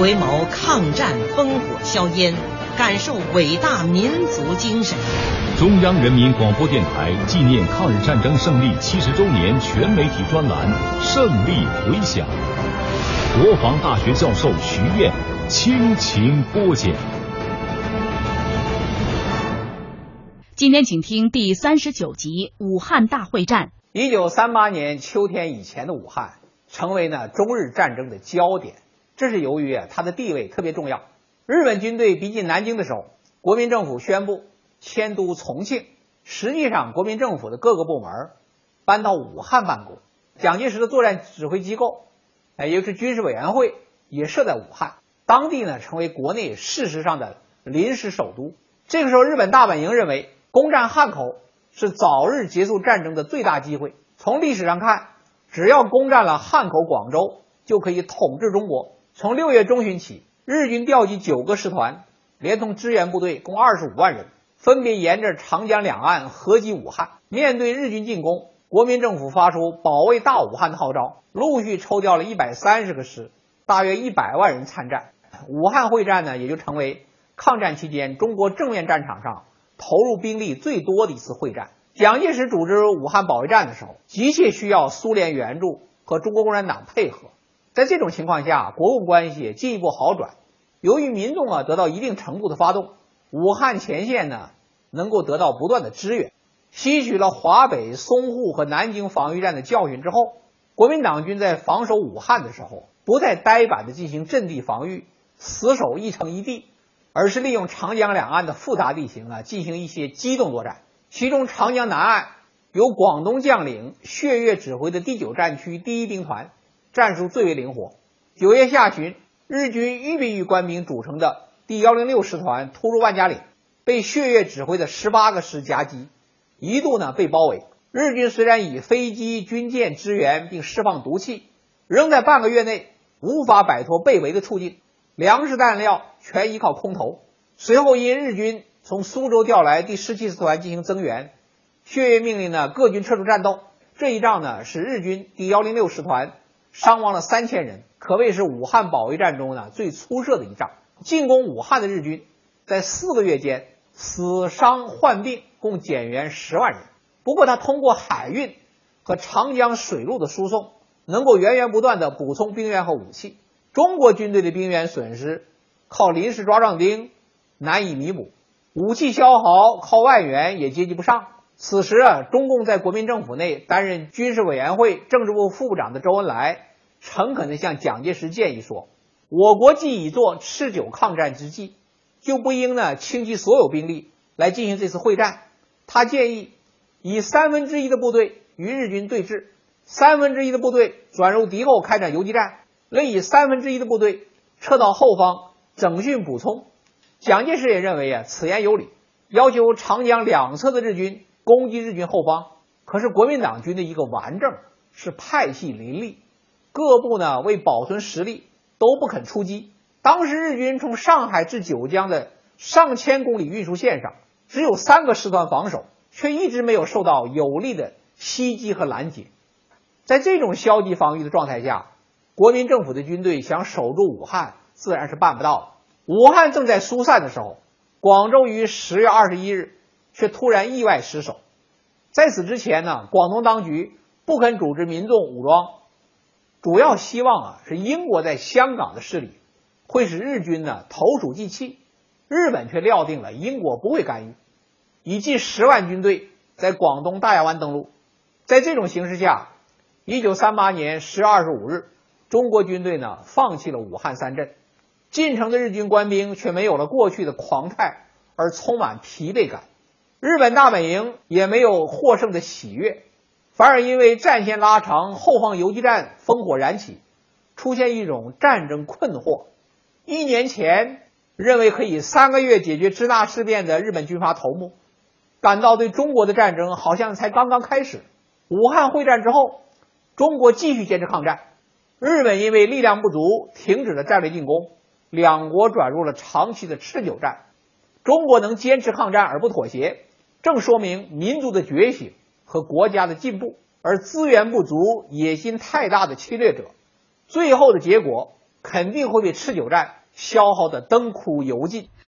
回眸抗战烽火硝烟，感受伟大民族精神。中央人民广播电台纪念抗日战争胜利七十周年全媒体专栏《胜利回响》，国防大学教授徐燕倾情播讲。今天请听第三十九集《武汉大会战》。一九三八年秋天以前的武汉，成为呢中日战争的焦点。这是由于啊，它的地位特别重要。日本军队逼近南京的时候，国民政府宣布迁都重庆。实际上，国民政府的各个部门搬到武汉办公。蒋介石的作战指挥机构，也就是军事委员会，也设在武汉。当地呢，成为国内事实上的临时首都。这个时候，日本大本营认为攻占汉口是早日结束战争的最大机会。从历史上看，只要攻占了汉口、广州，就可以统治中国。从六月中旬起，日军调集九个师团，连同支援部队共二十五万人，分别沿着长江两岸合击武汉。面对日军进攻，国民政府发出保卫大武汉的号召，陆续抽调了一百三十个师，大约一百万人参战。武汉会战呢，也就成为抗战期间中国正面战场上投入兵力最多的一次会战。蒋介石组织武汉保卫战的时候，急切需要苏联援助和中国共产党配合。在这种情况下，国共关系进一步好转。由于民众啊得到一定程度的发动，武汉前线呢能够得到不断的支援。吸取了华北、淞沪和南京防御战的教训之后，国民党军在防守武汉的时候，不再呆板的进行阵地防御，死守一城一地，而是利用长江两岸的复杂地形啊进行一些机动作战。其中，长江南岸由广东将领薛岳指挥的第九战区第一兵团。战术最为灵活。九月下旬，日军预备役官兵组成的第幺零六师团突入万家岭，被薛岳指挥的十八个师夹击，一度呢被包围。日军虽然以飞机、军舰支援并释放毒气，仍在半个月内无法摆脱被围的处境，粮食弹料全依靠空投。随后因日军从苏州调来第十七师团进行增援，薛岳命令呢各军撤出战斗。这一仗呢是日军第幺零六师团。伤亡了三千人，可谓是武汉保卫战中呢最出色的一仗。进攻武汉的日军，在四个月间死伤患病共减员十万人。不过，他通过海运和长江水路的输送，能够源源不断的补充兵员和武器。中国军队的兵员损失靠临时抓壮丁难以弥补，武器消耗靠外援也接济不上。此时啊，中共在国民政府内担任军事委员会政治部副部长的周恩来，诚恳地向蒋介石建议说：“我国既已做持久抗战之计，就不应呢倾其所有兵力来进行这次会战。”他建议以三分之一的部队与日军对峙，三分之一的部队转入敌后开展游击战，另以三分之一的部队撤到后方整训补充。蒋介石也认为啊，此言有理，要求长江两侧的日军。攻击日军后方，可是国民党军的一个顽症是派系林立，各部呢为保存实力都不肯出击。当时日军从上海至九江的上千公里运输线上，只有三个师团防守，却一直没有受到有力的袭击和拦截。在这种消极防御的状态下，国民政府的军队想守住武汉，自然是办不到。武汉正在疏散的时候，广州于十月二十一日。却突然意外失守。在此之前呢，广东当局不肯组织民众武装，主要希望啊是英国在香港的势力会使日军呢投鼠忌器。日本却料定了英国不会干预，以近十万军队在广东大亚湾登陆。在这种形势下，一九三八年十月二十五日，中国军队呢放弃了武汉三镇，进城的日军官兵却没有了过去的狂态，而充满疲惫感。日本大本营也没有获胜的喜悦，反而因为战线拉长，后方游击战烽火燃起，出现一种战争困惑。一年前认为可以三个月解决支那事变的日本军阀头目，感到对中国的战争好像才刚刚开始。武汉会战之后，中国继续坚持抗战，日本因为力量不足，停止了战略进攻，两国转入了长期的持久战。中国能坚持抗战而不妥协。正说明民族的觉醒和国家的进步，而资源不足、野心太大的侵略者，最后的结果肯定会被持久战消耗得灯枯油尽。